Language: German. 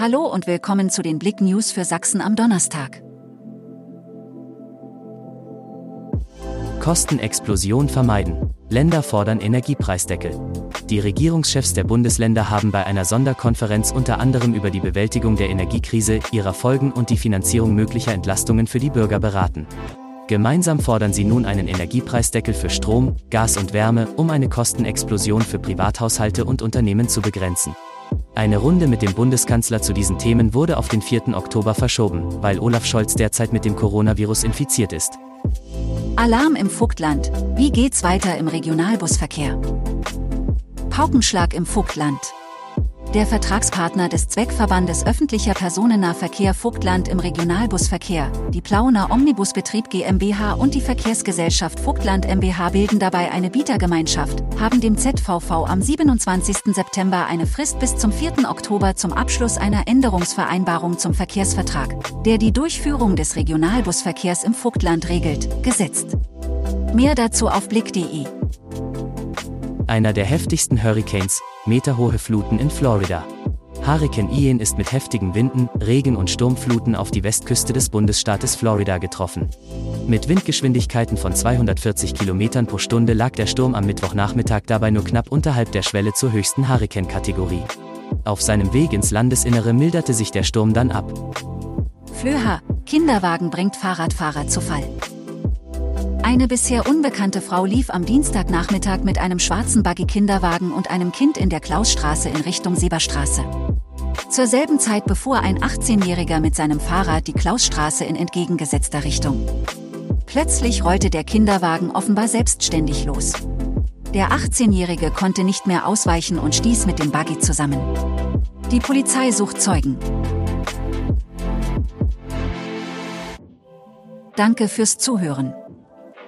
Hallo und willkommen zu den Blick News für Sachsen am Donnerstag. Kostenexplosion vermeiden. Länder fordern Energiepreisdeckel. Die Regierungschefs der Bundesländer haben bei einer Sonderkonferenz unter anderem über die Bewältigung der Energiekrise, ihrer Folgen und die Finanzierung möglicher Entlastungen für die Bürger beraten. Gemeinsam fordern sie nun einen Energiepreisdeckel für Strom, Gas und Wärme, um eine Kostenexplosion für Privathaushalte und Unternehmen zu begrenzen. Eine Runde mit dem Bundeskanzler zu diesen Themen wurde auf den 4. Oktober verschoben, weil Olaf Scholz derzeit mit dem Coronavirus infiziert ist. Alarm im Vogtland. Wie geht's weiter im Regionalbusverkehr? Paukenschlag im Vogtland. Der Vertragspartner des Zweckverbandes öffentlicher Personennahverkehr Vogtland im Regionalbusverkehr, die Plauner Omnibusbetrieb GmbH und die Verkehrsgesellschaft Vogtland MBH bilden dabei eine Bietergemeinschaft, haben dem ZVV am 27. September eine Frist bis zum 4. Oktober zum Abschluss einer Änderungsvereinbarung zum Verkehrsvertrag, der die Durchführung des Regionalbusverkehrs im Vogtland regelt, gesetzt. Mehr dazu auf blick.de. Einer der heftigsten Hurricanes, meterhohe Fluten in Florida. Hurrikan Ian ist mit heftigen Winden, Regen und Sturmfluten auf die Westküste des Bundesstaates Florida getroffen. Mit Windgeschwindigkeiten von 240 km pro Stunde lag der Sturm am Mittwochnachmittag dabei nur knapp unterhalb der Schwelle zur höchsten Hurrikan-Kategorie. Auf seinem Weg ins Landesinnere milderte sich der Sturm dann ab. Flöha, Kinderwagen bringt Fahrradfahrer zu Fall. Eine bisher unbekannte Frau lief am Dienstagnachmittag mit einem schwarzen Buggy-Kinderwagen und einem Kind in der Klausstraße in Richtung Seberstraße. Zur selben Zeit befuhr ein 18-Jähriger mit seinem Fahrrad die Klausstraße in entgegengesetzter Richtung. Plötzlich rollte der Kinderwagen offenbar selbstständig los. Der 18-Jährige konnte nicht mehr ausweichen und stieß mit dem Buggy zusammen. Die Polizei sucht Zeugen. Danke fürs Zuhören.